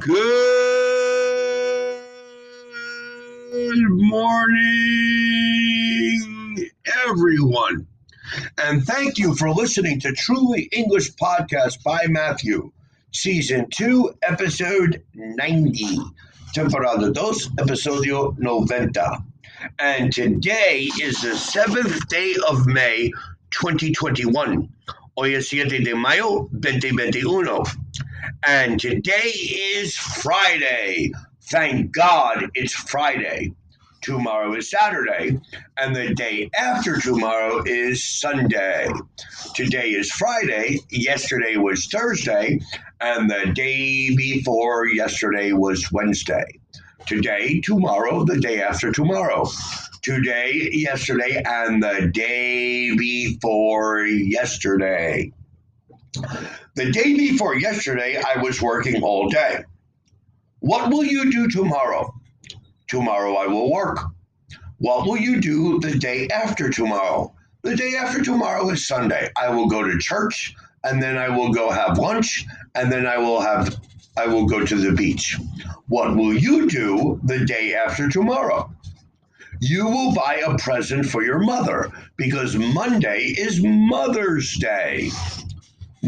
Good morning, everyone. And thank you for listening to Truly English Podcast by Matthew, Season 2, Episode 90, Temporada 2, Episodio 90. And today is the seventh day of May 2021. Hoy es 7 de mayo 2021. And today is Friday. Thank God it's Friday. Tomorrow is Saturday, and the day after tomorrow is Sunday. Today is Friday, yesterday was Thursday, and the day before yesterday was Wednesday. Today, tomorrow, the day after tomorrow. Today, yesterday, and the day before yesterday. The day before yesterday, I was working all day. What will you do tomorrow? Tomorrow I will work. What will you do the day after tomorrow? The day after tomorrow is Sunday. I will go to church and then I will go have lunch and then I will have I will go to the beach. What will you do the day after tomorrow? You will buy a present for your mother because Monday is Mother's Day.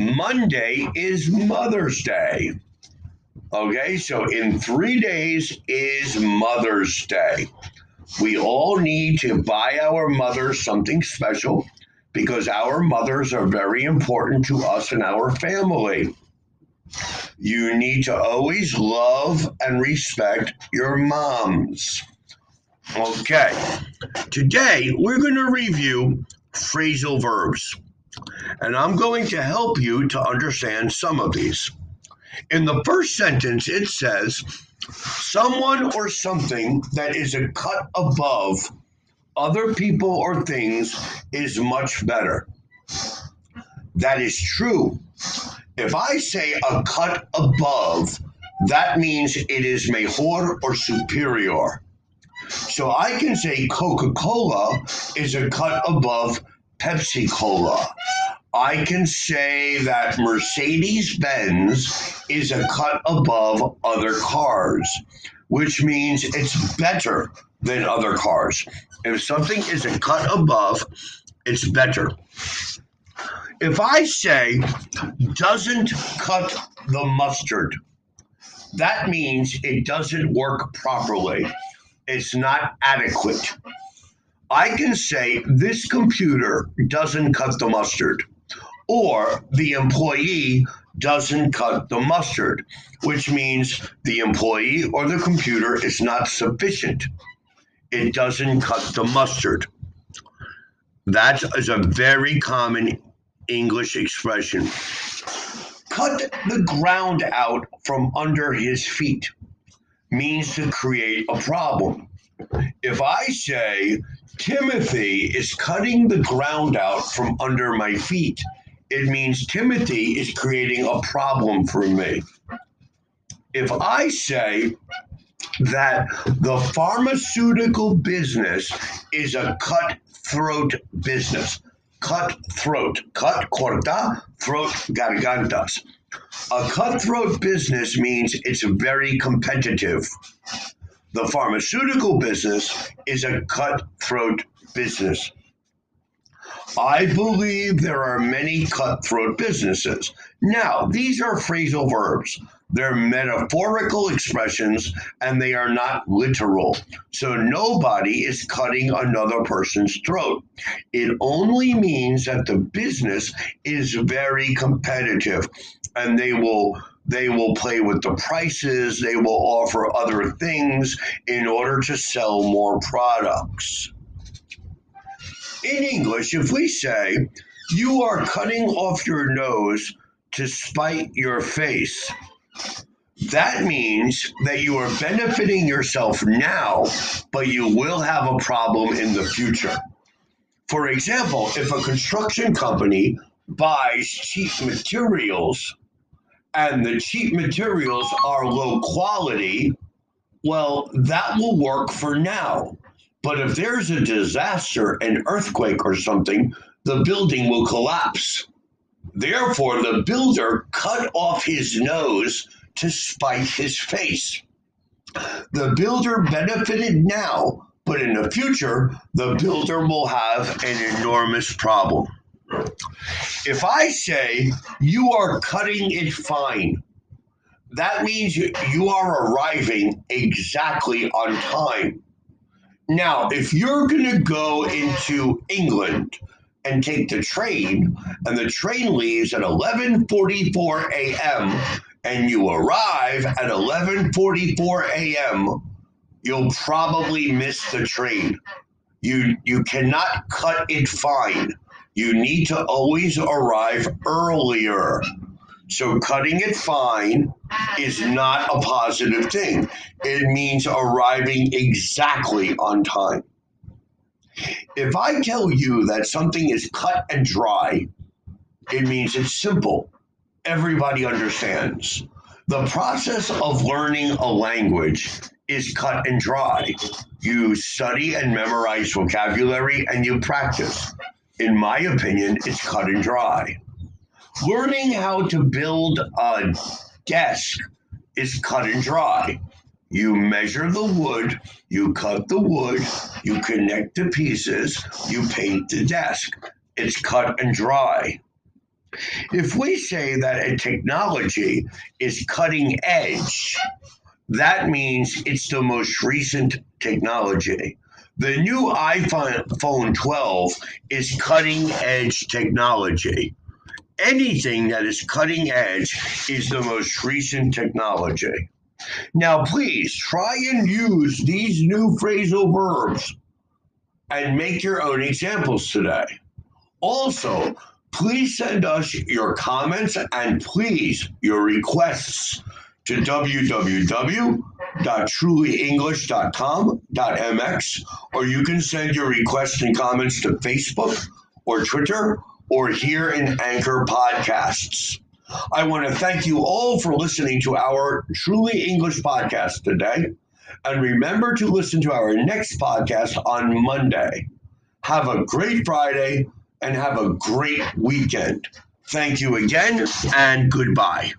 Monday is Mother's Day. Okay, so in three days is Mother's Day. We all need to buy our mothers something special because our mothers are very important to us and our family. You need to always love and respect your moms. Okay, today we're going to review phrasal verbs and I'm going to help you to understand some of these. In the first sentence, it says, someone or something that is a cut above other people or things is much better. That is true. If I say a cut above, that means it is mejor or superior. So I can say Coca Cola is a cut above Pepsi Cola. I can say that Mercedes Benz is a cut above other cars, which means it's better than other cars. If something is a cut above, it's better. If I say doesn't cut the mustard, that means it doesn't work properly. It's not adequate. I can say this computer doesn't cut the mustard, or the employee doesn't cut the mustard, which means the employee or the computer is not sufficient. It doesn't cut the mustard. That is a very common English expression. Cut the ground out from under his feet means to create a problem. If I say, Timothy is cutting the ground out from under my feet, it means Timothy is creating a problem for me. If I say that the pharmaceutical business is a cutthroat business, cutthroat, cut corta, throat gargantas. A cutthroat business means it's very competitive. The pharmaceutical business is a cutthroat business. I believe there are many cutthroat businesses. Now, these are phrasal verbs. They're metaphorical expressions and they are not literal. So nobody is cutting another person's throat. It only means that the business is very competitive and they will they will play with the prices, they will offer other things in order to sell more products. In English, if we say, you are cutting off your nose to spite your face, that means that you are benefiting yourself now, but you will have a problem in the future. For example, if a construction company buys cheap materials and the cheap materials are low quality, well, that will work for now. But if there's a disaster, an earthquake or something, the building will collapse. Therefore, the builder cut off his nose to spite his face. The builder benefited now, but in the future, the builder will have an enormous problem. If I say you are cutting it fine, that means you are arriving exactly on time. Now, if you're going to go into England and take the train, and the train leaves at 11:44 a.m. and you arrive at 11:44 a.m., you'll probably miss the train. You you cannot cut it fine. You need to always arrive earlier. So cutting it fine is not a positive thing. It means arriving exactly on time. If I tell you that something is cut and dry, it means it's simple. Everybody understands. The process of learning a language is cut and dry. You study and memorize vocabulary and you practice. In my opinion, it's cut and dry. Learning how to build a desk is cut and dry. You measure the wood, you cut the wood, you connect the pieces, you paint the desk. It's cut and dry. If we say that a technology is cutting edge, that means it's the most recent technology. The new iPhone 12 is cutting edge technology. Anything that is cutting edge is the most recent technology. Now, please try and use these new phrasal verbs and make your own examples today. Also, please send us your comments and please your requests to www.trulyenglish.com.mx or you can send your requests and comments to Facebook or Twitter or here in Anchor Podcasts. I want to thank you all for listening to our Truly English podcast today. And remember to listen to our next podcast on Monday. Have a great Friday and have a great weekend. Thank you again and goodbye.